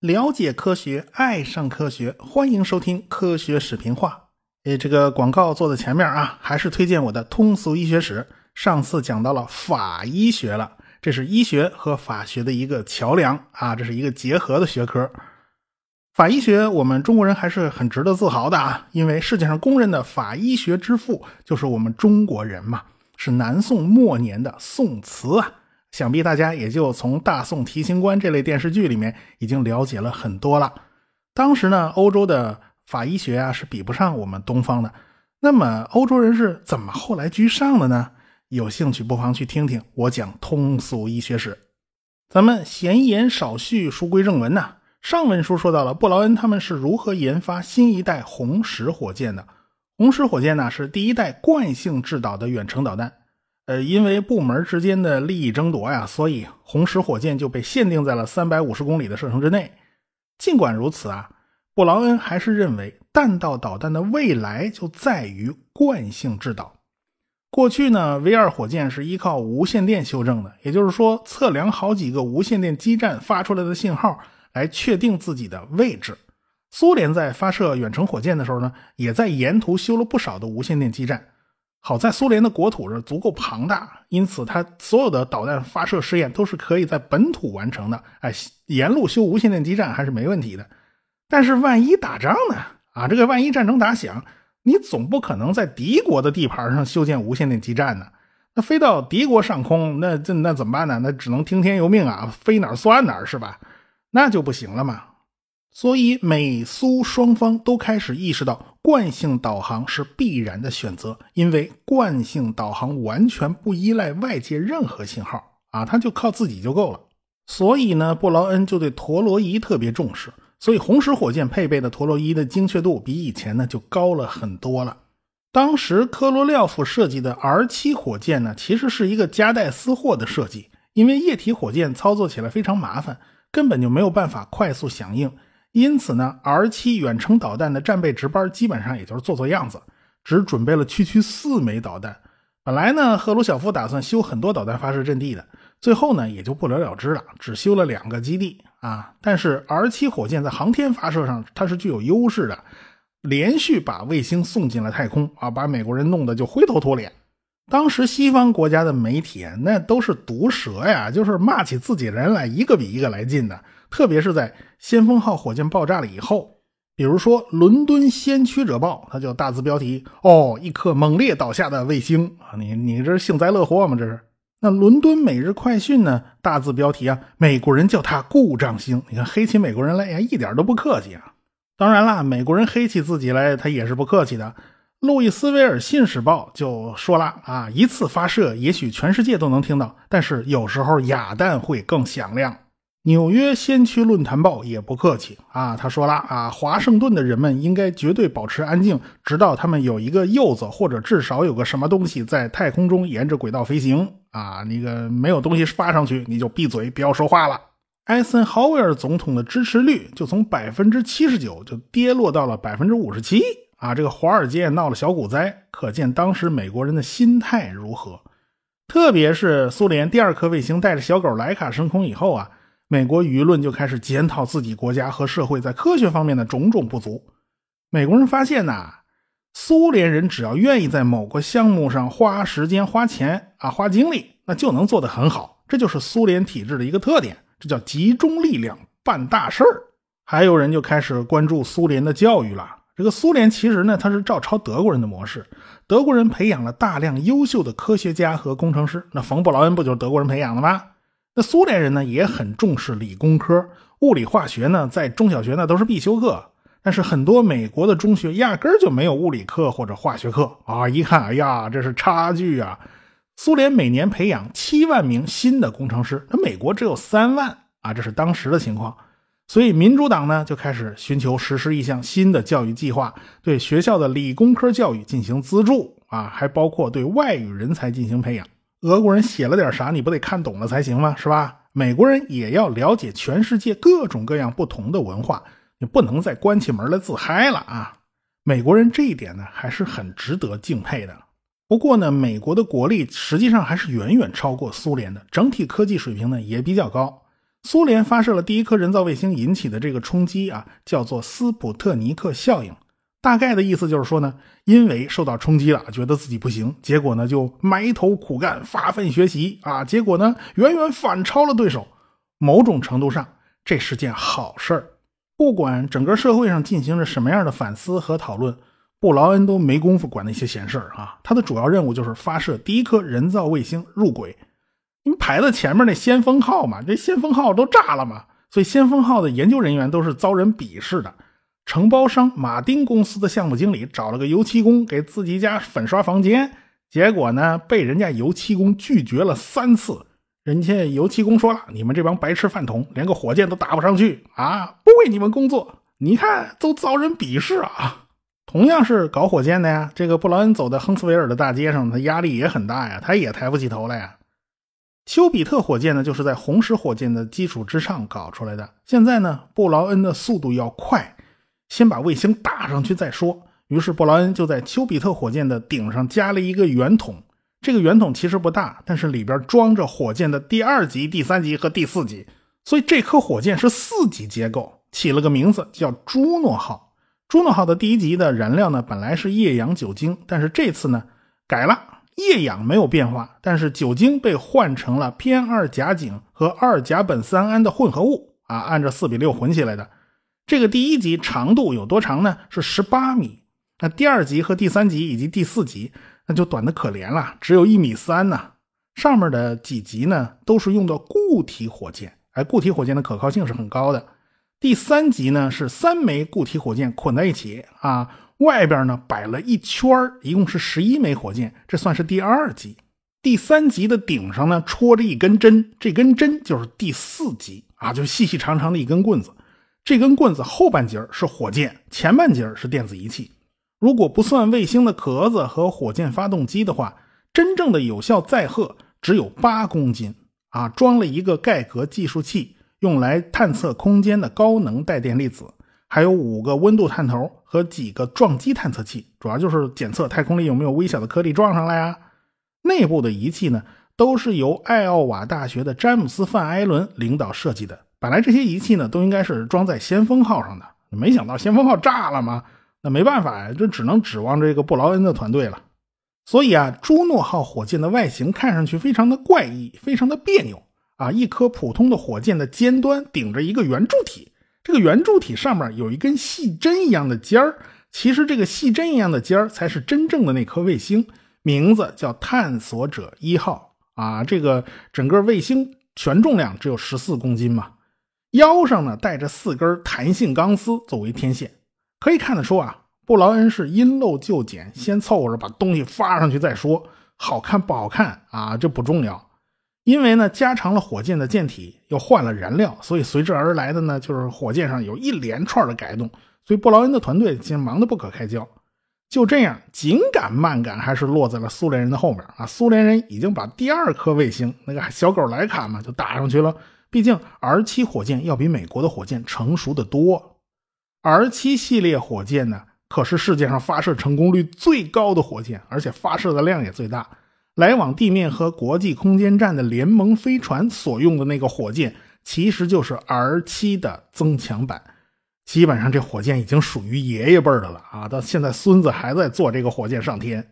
了解科学，爱上科学，欢迎收听科学视频化。诶，这个广告做在前面啊，还是推荐我的通俗医学史。上次讲到了法医学了，这是医学和法学的一个桥梁啊，这是一个结合的学科。法医学，我们中国人还是很值得自豪的啊，因为世界上公认的法医学之父就是我们中国人嘛，是南宋末年的宋词啊。想必大家也就从《大宋提刑官》这类电视剧里面已经了解了很多了。当时呢，欧洲的法医学啊是比不上我们东方的。那么欧洲人是怎么后来居上的呢？有兴趣不妨去听听我讲通俗医学史。咱们闲言少叙，书归正文呐。上文书说到了布劳恩他们是如何研发新一代红石火箭的。红石火箭呢是第一代惯性制导的远程导弹。呃，因为部门之间的利益争夺呀，所以红石火箭就被限定在了三百五十公里的射程之内。尽管如此啊，布劳恩还是认为弹道导弹的未来就在于惯性制导。过去呢，V 二火箭是依靠无线电修正的，也就是说，测量好几个无线电基站发出来的信号来确定自己的位置。苏联在发射远程火箭的时候呢，也在沿途修了不少的无线电基站。好在苏联的国土是足够庞大，因此它所有的导弹发射试验都是可以在本土完成的。哎，沿路修无线电基站还是没问题的。但是万一打仗呢？啊，这个万一战争打响，你总不可能在敌国的地盘上修建无线电基站呢？那飞到敌国上空，那这那怎么办呢？那只能听天由命啊，飞哪儿算哪儿是吧？那就不行了嘛。所以美苏双方都开始意识到。惯性导航是必然的选择，因为惯性导航完全不依赖外界任何信号啊，它就靠自己就够了。所以呢，布劳恩就对陀螺仪特别重视，所以红石火箭配备的陀螺仪的精确度比以前呢就高了很多了。当时科罗廖夫设计的 R 七火箭呢，其实是一个夹带私货的设计，因为液体火箭操作起来非常麻烦，根本就没有办法快速响应。因此呢，R 七远程导弹的战备值班基本上也就是做做样子，只准备了区区四枚导弹。本来呢，赫鲁晓夫打算修很多导弹发射阵地的，最后呢也就不了了之了，只修了两个基地啊。但是 R 七火箭在航天发射上它是具有优势的，连续把卫星送进了太空啊，把美国人弄得就灰头土脸。当时西方国家的媒体那都是毒舌呀，就是骂起自己人来一个比一个来劲的。特别是在先锋号火箭爆炸了以后，比如说《伦敦先驱者报》，它就大字标题：“哦，一颗猛烈倒下的卫星啊！”你你这是幸灾乐祸吗？这是。那《伦敦每日快讯》呢？大字标题啊，美国人叫它故障星。你看黑起美国人来呀，一点都不客气啊！当然啦，美国人黑起自己来，他也是不客气的。《路易斯维尔信使报》就说了啊，一次发射也许全世界都能听到，但是有时候哑弹会更响亮。纽约先驱论坛报也不客气啊，他说了啊，华盛顿的人们应该绝对保持安静，直到他们有一个柚子或者至少有个什么东西在太空中沿着轨道飞行啊，那个没有东西发上去，你就闭嘴，不要说话了。艾森豪威尔总统的支持率就从百分之七十九就跌落到了百分之五十七啊，这个华尔街闹了小股灾，可见当时美国人的心态如何。特别是苏联第二颗卫星带着小狗莱卡升空以后啊。美国舆论就开始检讨自己国家和社会在科学方面的种种不足。美国人发现呐，苏联人只要愿意在某个项目上花时间、花钱啊、花精力，那就能做得很好。这就是苏联体制的一个特点，这叫集中力量办大事儿。还有人就开始关注苏联的教育了。这个苏联其实呢，它是照抄德国人的模式。德国人培养了大量优秀的科学家和工程师。那冯·布劳恩不就是德国人培养的吗？那苏联人呢也很重视理工科，物理化学呢在中小学呢都是必修课，但是很多美国的中学压根儿就没有物理课或者化学课啊！一看，哎呀，这是差距啊！苏联每年培养七万名新的工程师，那美国只有三万啊，这是当时的情况。所以民主党呢就开始寻求实施一项新的教育计划，对学校的理工科教育进行资助啊，还包括对外语人才进行培养。俄国人写了点啥，你不得看懂了才行吗？是吧？美国人也要了解全世界各种各样不同的文化，你不能再关起门来自嗨了啊！美国人这一点呢，还是很值得敬佩的。不过呢，美国的国力实际上还是远远超过苏联的，整体科技水平呢也比较高。苏联发射了第一颗人造卫星引起的这个冲击啊，叫做斯普特尼克效应。大概的意思就是说呢，因为受到冲击了，觉得自己不行，结果呢就埋头苦干，发奋学习啊，结果呢远远反超了对手。某种程度上，这是件好事儿。不管整个社会上进行着什么样的反思和讨论，布劳恩都没工夫管那些闲事儿啊。他的主要任务就是发射第一颗人造卫星入轨。因为排在前面那先锋号嘛，这先锋号都炸了嘛，所以先锋号的研究人员都是遭人鄙视的。承包商马丁公司的项目经理找了个油漆工给自己家粉刷房间，结果呢被人家油漆工拒绝了三次。人家油漆工说了：“你们这帮白痴饭桶，连个火箭都打不上去啊！不为你们工作，你看都遭人鄙视啊！”同样是搞火箭的呀，这个布劳恩走在亨斯维尔的大街上，他压力也很大呀，他也抬不起头来呀。丘比特火箭呢，就是在红石火箭的基础之上搞出来的。现在呢，布劳恩的速度要快，先把卫星打上去再说。于是布劳恩就在丘比特火箭的顶上加了一个圆筒。这个圆筒其实不大，但是里边装着火箭的第二级、第三级和第四级，所以这颗火箭是四级结构，起了个名字叫朱诺号。朱诺号的第一级的燃料呢，本来是液氧酒精，但是这次呢改了。液氧没有变化，但是酒精被换成了偏二甲肼和二甲苯三胺的混合物啊，按照四比六混起来的。这个第一级长度有多长呢？是十八米。那第二级和第三级以及第四级那就短的可怜了，只有一米三呢。上面的几级呢都是用的固体火箭，而固体火箭的可靠性是很高的。第三级呢是三枚固体火箭捆在一起啊。外边呢摆了一圈一共是十一枚火箭，这算是第二级。第三级的顶上呢戳着一根针，这根针就是第四级啊，就细细长长的一根棍子。这根棍子后半截是火箭，前半截是电子仪器。如果不算卫星的壳子和火箭发动机的话，真正的有效载荷只有八公斤啊，装了一个盖革计数器，用来探测空间的高能带电粒子。还有五个温度探头和几个撞击探测器，主要就是检测太空里有没有微小的颗粒撞上来呀。内部的仪器呢，都是由艾奥瓦大学的詹姆斯·范艾伦领导设计的。本来这些仪器呢，都应该是装在先锋号上的，没想到先锋号炸了嘛，那没办法呀，这只能指望这个布劳恩的团队了。所以啊，朱诺号火箭的外形看上去非常的怪异，非常的别扭啊，一颗普通的火箭的尖端顶着一个圆柱体。这个圆柱体上面有一根细针一样的尖儿，其实这个细针一样的尖儿才是真正的那颗卫星，名字叫探索者一号啊。这个整个卫星全重量只有十四公斤嘛，腰上呢带着四根弹性钢丝作为天线，可以看得出啊，布劳恩是因陋就简，先凑合着把东西发上去再说，好看不好看啊，这不重要。因为呢，加长了火箭的舰体，又换了燃料，所以随之而来的呢，就是火箭上有一连串的改动。所以布劳恩的团队其实忙得不可开交。就这样，紧赶慢赶，还是落在了苏联人的后面啊！苏联人已经把第二颗卫星那个小狗莱卡嘛，就打上去了。毕竟 R 七火箭要比美国的火箭成熟的多。R 七系列火箭呢，可是世界上发射成功率最高的火箭，而且发射的量也最大。来往地面和国际空间站的联盟飞船所用的那个火箭，其实就是 R 七的增强版。基本上这火箭已经属于爷爷辈的了啊！到现在孙子还在坐这个火箭上天。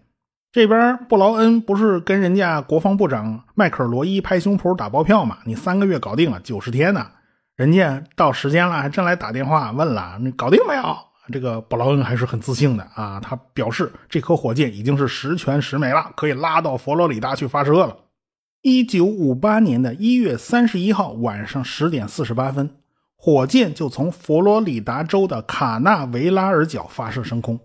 这边布劳恩不是跟人家国防部长迈克尔罗伊拍胸脯打包票吗？你三个月搞定了，九十天呢？人家到时间了还真来打电话问了，你搞定没有？这个布劳恩还是很自信的啊，他表示这颗火箭已经是十全十美了，可以拉到佛罗里达去发射了。一九五八年的一月三十一号晚上十点四十八分，火箭就从佛罗里达州的卡纳维拉尔角发射升空。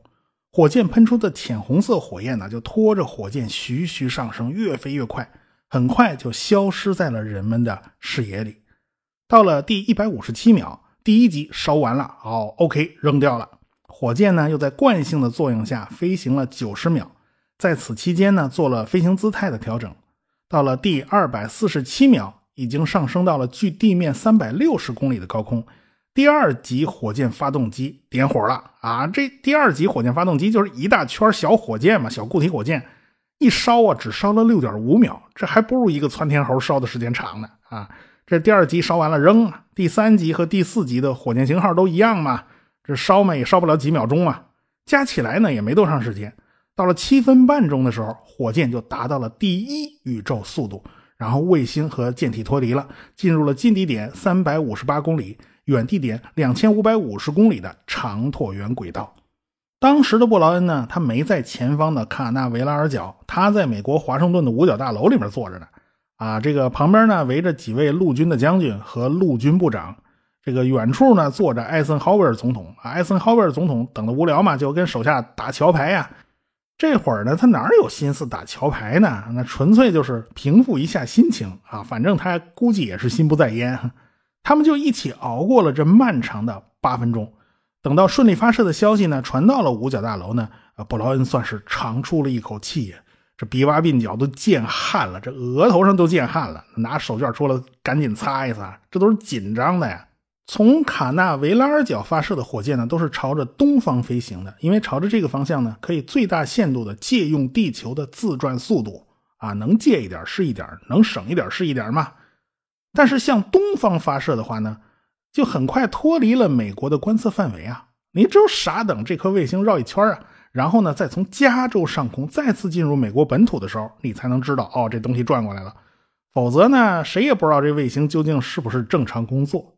火箭喷出的浅红色火焰呢，就拖着火箭徐徐上升，越飞越快，很快就消失在了人们的视野里。到了第一百五十七秒。第一级烧完了，好，OK，扔掉了。火箭呢，又在惯性的作用下飞行了九十秒，在此期间呢，做了飞行姿态的调整。到了第二百四十七秒，已经上升到了距地面三百六十公里的高空。第二级火箭发动机点火了啊！这第二级火箭发动机就是一大圈小火箭嘛，小固体火箭，一烧啊，只烧了六点五秒，这还不如一个窜天猴烧的时间长呢啊！这第二级烧完了扔啊，第三级和第四级的火箭型号都一样嘛，这烧嘛也烧不了几秒钟啊，加起来呢也没多长时间。到了七分半钟的时候，火箭就达到了第一宇宙速度，然后卫星和舰体脱离了，进入了近地点三百五十八公里、远地点两千五百五十公里的长椭圆轨道。当时的布劳恩呢，他没在前方的卡纳维拉尔角，他在美国华盛顿的五角大楼里面坐着呢。啊，这个旁边呢围着几位陆军的将军和陆军部长，这个远处呢坐着艾森豪威尔总统。艾森豪威尔总统等的无聊嘛，就跟手下打桥牌呀。这会儿呢，他哪有心思打桥牌呢？那纯粹就是平复一下心情啊。反正他估计也是心不在焉。他们就一起熬过了这漫长的八分钟。等到顺利发射的消息呢传到了五角大楼呢，呃，布劳恩算是长出了一口气呀。这鼻洼鬓角都见汗了，这额头上都见汗了，拿手绢出来赶紧擦一擦，这都是紧张的呀。从卡纳维拉尔角发射的火箭呢，都是朝着东方飞行的，因为朝着这个方向呢，可以最大限度的借用地球的自转速度啊，能借一点是一点，能省一点是一点嘛。但是向东方发射的话呢，就很快脱离了美国的观测范围啊，你只有傻等这颗卫星绕一圈啊。然后呢，再从加州上空再次进入美国本土的时候，你才能知道哦，这东西转过来了。否则呢，谁也不知道这卫星究竟是不是正常工作。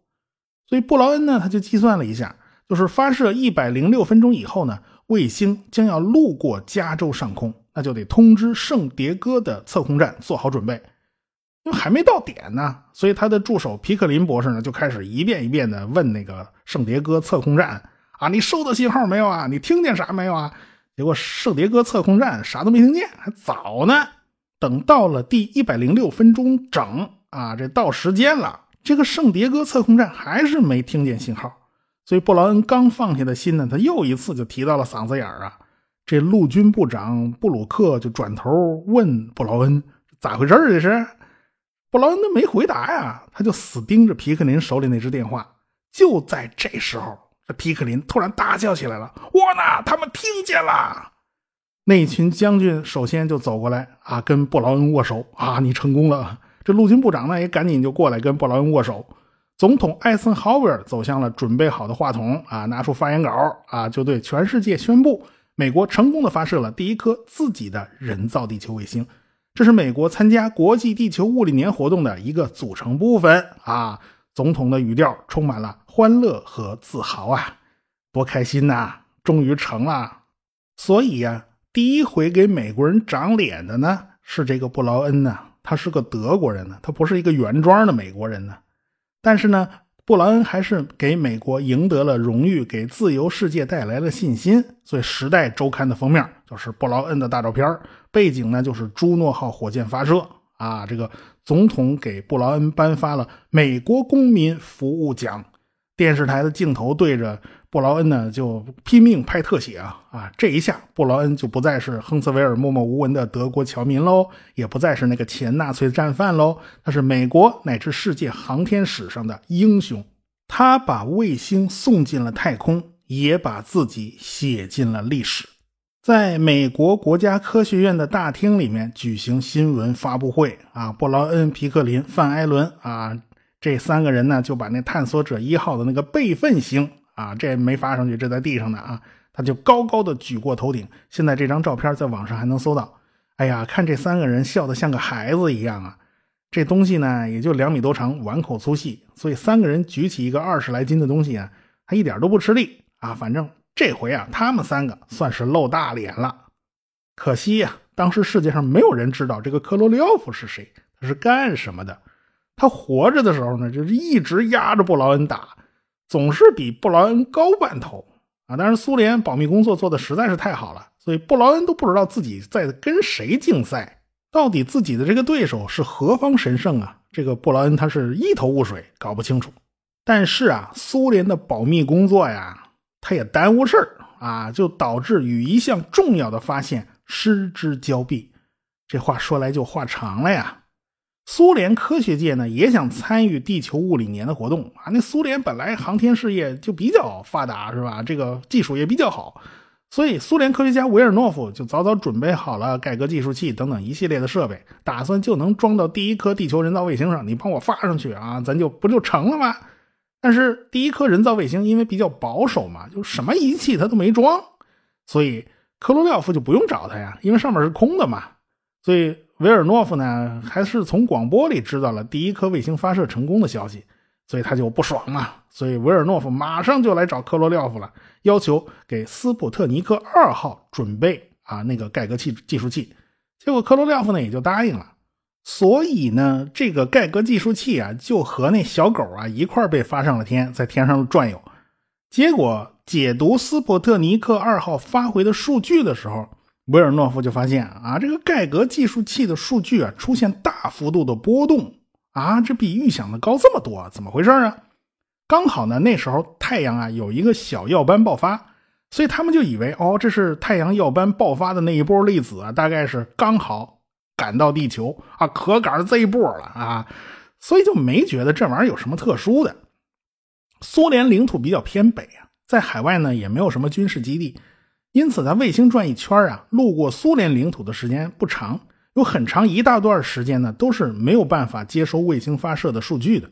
所以布劳恩呢，他就计算了一下，就是发射一百零六分钟以后呢，卫星将要路过加州上空，那就得通知圣迭戈的测控站做好准备，因为还没到点呢。所以他的助手皮克林博士呢，就开始一遍一遍的问那个圣迭戈测控站。啊，你收到信号没有啊？你听见啥没有啊？结果圣迭戈测控站啥都没听见，还早呢。等到了第一百零六分钟整啊，这到时间了，这个圣迭戈测控站还是没听见信号。所以布劳恩刚放下的心呢，他又一次就提到了嗓子眼儿啊。这陆军部长布鲁克就转头问布劳恩咋回事这是？布劳恩都没回答呀，他就死盯着皮克林手里那只电话。就在这时候。皮克林突然大叫起来了：“我呢？他们听见了！”那群将军首先就走过来啊，跟布劳恩握手啊，你成功了。这陆军部长呢也赶紧就过来跟布劳恩握手。总统艾森豪威尔走向了准备好的话筒啊，拿出发言稿啊，就对全世界宣布：美国成功的发射了第一颗自己的人造地球卫星，这是美国参加国际地球物理年活动的一个组成部分啊。总统的语调充满了欢乐和自豪啊，多开心呐！终于成了。所以呀，第一回给美国人长脸的呢，是这个布劳恩呢，他是个德国人呢，他不是一个原装的美国人呢。但是呢，布劳恩还是给美国赢得了荣誉，给自由世界带来了信心。所以，《时代周刊》的封面就是布劳恩的大照片，背景呢就是朱诺号火箭发射。啊，这个总统给布劳恩颁发了美国公民服务奖。电视台的镜头对着布劳恩呢，就拼命拍特写啊啊！这一下，布劳恩就不再是亨茨维尔默默无闻的德国侨民喽，也不再是那个前纳粹战犯喽，他是美国乃至世界航天史上的英雄。他把卫星送进了太空，也把自己写进了历史。在美国国家科学院的大厅里面举行新闻发布会啊，布劳恩、皮克林、范艾伦啊，这三个人呢就把那探索者一号的那个备份星啊，这没发上去，这在地上呢啊，他就高高的举过头顶。现在这张照片在网上还能搜到。哎呀，看这三个人笑得像个孩子一样啊！这东西呢也就两米多长，碗口粗细，所以三个人举起一个二十来斤的东西啊，他一点都不吃力啊，反正。这回啊，他们三个算是露大脸了。可惜呀，当时世界上没有人知道这个科罗廖夫是谁，他是干什么的。他活着的时候呢，就是一直压着布劳恩打，总是比布劳恩高半头啊。但是苏联保密工作做的实在是太好了，所以布劳恩都不知道自己在跟谁竞赛，到底自己的这个对手是何方神圣啊？这个布劳恩他是一头雾水，搞不清楚。但是啊，苏联的保密工作呀。他也耽误事儿啊，就导致与一项重要的发现失之交臂。这话说来就话长了呀。苏联科学界呢也想参与地球物理年的活动啊。那苏联本来航天事业就比较发达，是吧？这个技术也比较好，所以苏联科学家维尔诺夫就早早准备好了盖革计数器等等一系列的设备，打算就能装到第一颗地球人造卫星上，你帮我发上去啊，咱就不就成了吗？但是第一颗人造卫星因为比较保守嘛，就什么仪器他都没装，所以科罗廖夫就不用找他呀，因为上面是空的嘛。所以维尔诺夫呢，还是从广播里知道了第一颗卫星发射成功的消息，所以他就不爽嘛。所以维尔诺夫马上就来找科罗廖夫了，要求给斯普特尼克二号准备啊那个盖格器计数器。结果科罗廖夫呢也就答应了。所以呢，这个盖格计数器啊，就和那小狗啊一块被发上了天，在天上转悠。结果解读斯普特尼克二号发回的数据的时候，维尔诺夫就发现啊，这个盖格计数器的数据啊出现大幅度的波动啊，这比预想的高这么多，怎么回事啊？刚好呢，那时候太阳啊有一个小耀斑爆发，所以他们就以为哦，这是太阳耀斑爆发的那一波粒子啊，大概是刚好。赶到地球啊，可赶上这一波了啊，所以就没觉得这玩意儿有什么特殊的。苏联领土比较偏北啊，在海外呢也没有什么军事基地，因此它卫星转一圈啊，路过苏联领土的时间不长，有很长一大段时间呢都是没有办法接收卫星发射的数据的。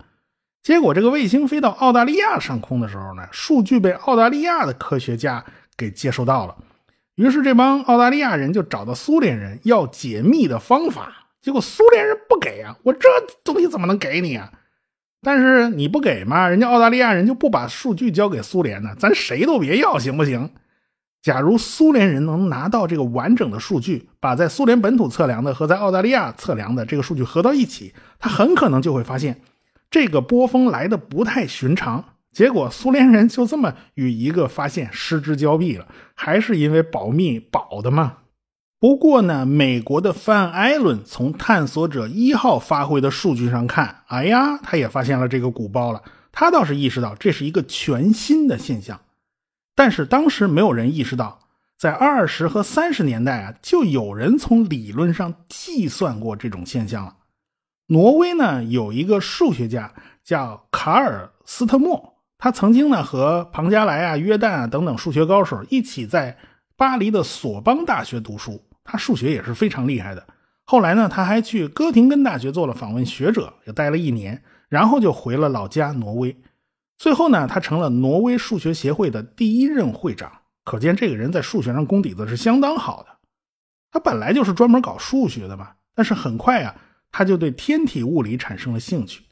结果这个卫星飞到澳大利亚上空的时候呢，数据被澳大利亚的科学家给接收到了。于是这帮澳大利亚人就找到苏联人要解密的方法，结果苏联人不给啊！我这东西怎么能给你啊？但是你不给嘛，人家澳大利亚人就不把数据交给苏联呢，咱谁都别要，行不行？假如苏联人能拿到这个完整的数据，把在苏联本土测量的和在澳大利亚测量的这个数据合到一起，他很可能就会发现这个波峰来的不太寻常。结果苏联人就这么与一个发现失之交臂了，还是因为保密保的嘛。不过呢，美国的范艾伦从探索者一号发回的数据上看，哎呀，他也发现了这个鼓包了。他倒是意识到这是一个全新的现象，但是当时没有人意识到，在二十和三十年代啊，就有人从理论上计算过这种现象了。挪威呢有一个数学家叫卡尔斯特莫。他曾经呢和庞加莱啊、约旦啊等等数学高手一起在巴黎的索邦大学读书，他数学也是非常厉害的。后来呢，他还去哥廷根大学做了访问学者，也待了一年，然后就回了老家挪威。最后呢，他成了挪威数学协会的第一任会长。可见这个人在数学上功底子是相当好的。他本来就是专门搞数学的嘛，但是很快啊，他就对天体物理产生了兴趣。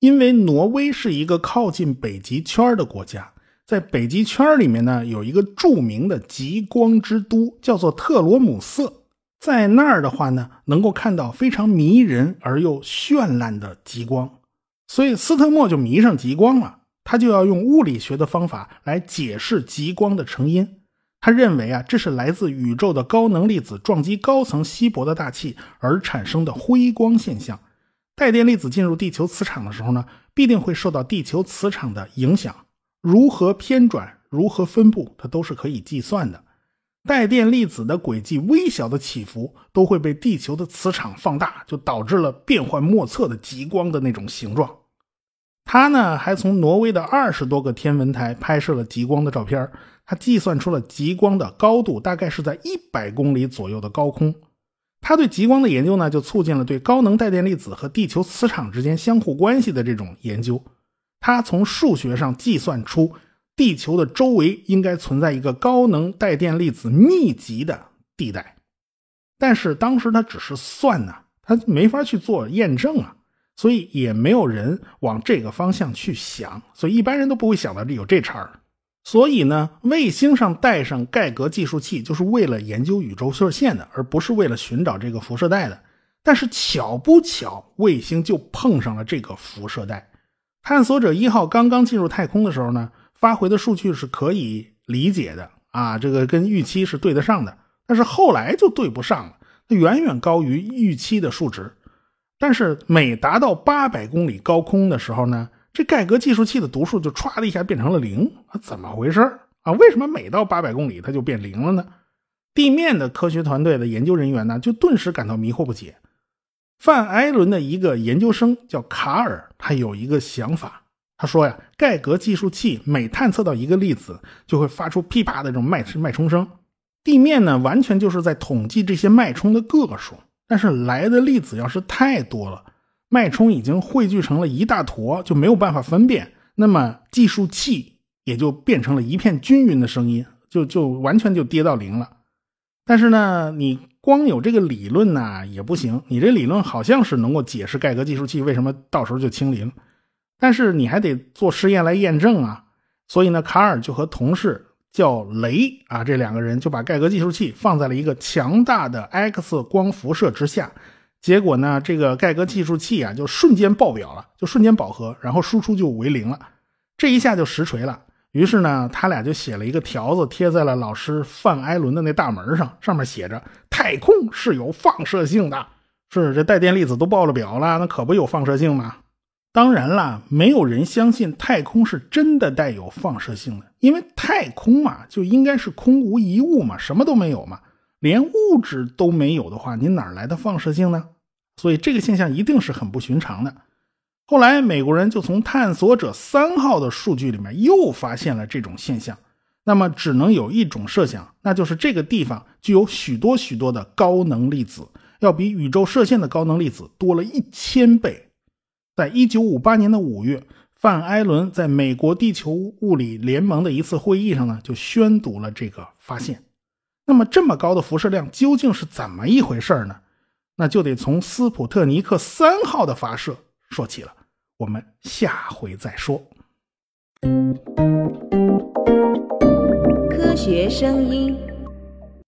因为挪威是一个靠近北极圈的国家，在北极圈里面呢，有一个著名的极光之都，叫做特罗姆瑟。在那儿的话呢，能够看到非常迷人而又绚烂的极光，所以斯特莫就迷上极光了。他就要用物理学的方法来解释极光的成因。他认为啊，这是来自宇宙的高能粒子撞击高层稀薄的大气而产生的辉光现象。带电粒子进入地球磁场的时候呢，必定会受到地球磁场的影响。如何偏转，如何分布，它都是可以计算的。带电粒子的轨迹微小的起伏，都会被地球的磁场放大，就导致了变幻莫测的极光的那种形状。他呢，还从挪威的二十多个天文台拍摄了极光的照片，他计算出了极光的高度大概是在一百公里左右的高空。他对极光的研究呢，就促进了对高能带电粒子和地球磁场之间相互关系的这种研究。他从数学上计算出地球的周围应该存在一个高能带电粒子密集的地带，但是当时他只是算呢，他没法去做验证啊，所以也没有人往这个方向去想，所以一般人都不会想到这有这茬儿。所以呢，卫星上带上盖格计数器，就是为了研究宇宙射线的，而不是为了寻找这个辐射带的。但是巧不巧，卫星就碰上了这个辐射带。探索者一号刚刚进入太空的时候呢，发回的数据是可以理解的啊，这个跟预期是对得上的。但是后来就对不上了，它远远高于预期的数值。但是每达到八百公里高空的时候呢？这盖格计数器的读数就歘的一下变成了零啊？怎么回事啊？为什么每到八百公里它就变零了呢？地面的科学团队的研究人员呢，就顿时感到迷惑不解。范艾伦的一个研究生叫卡尔，他有一个想法。他说呀，盖格计数器每探测到一个粒子，就会发出噼啪的这种脉脉冲声。地面呢完全就是在统计这些脉冲的个数，但是来的粒子要是太多了，脉冲已经汇聚成了一大坨，就没有办法分辨，那么计数器也就变成了一片均匀的声音，就就完全就跌到零了。但是呢，你光有这个理论呢也不行，你这理论好像是能够解释盖格计数器为什么到时候就清零，但是你还得做实验来验证啊。所以呢，卡尔就和同事。叫雷啊，这两个人就把盖格计数器放在了一个强大的 X 光辐射之下，结果呢，这个盖格计数器啊就瞬间爆表了，就瞬间饱和，然后输出就为零了，这一下就实锤了。于是呢，他俩就写了一个条子贴在了老师范艾伦的那大门上，上面写着：“太空是有放射性的。”是这带电粒子都爆了表了，那可不有放射性吗？当然啦，没有人相信太空是真的带有放射性的，因为太空嘛就应该是空无一物嘛，什么都没有嘛，连物质都没有的话，你哪来的放射性呢？所以这个现象一定是很不寻常的。后来美国人就从探索者三号的数据里面又发现了这种现象，那么只能有一种设想，那就是这个地方具有许多许多的高能粒子，要比宇宙射线的高能粒子多了一千倍。在一九五八年的五月，范艾伦在美国地球物理联盟的一次会议上呢，就宣读了这个发现。那么，这么高的辐射量究竟是怎么一回事呢？那就得从斯普特尼克三号的发射说起了。我们下回再说。科学声音。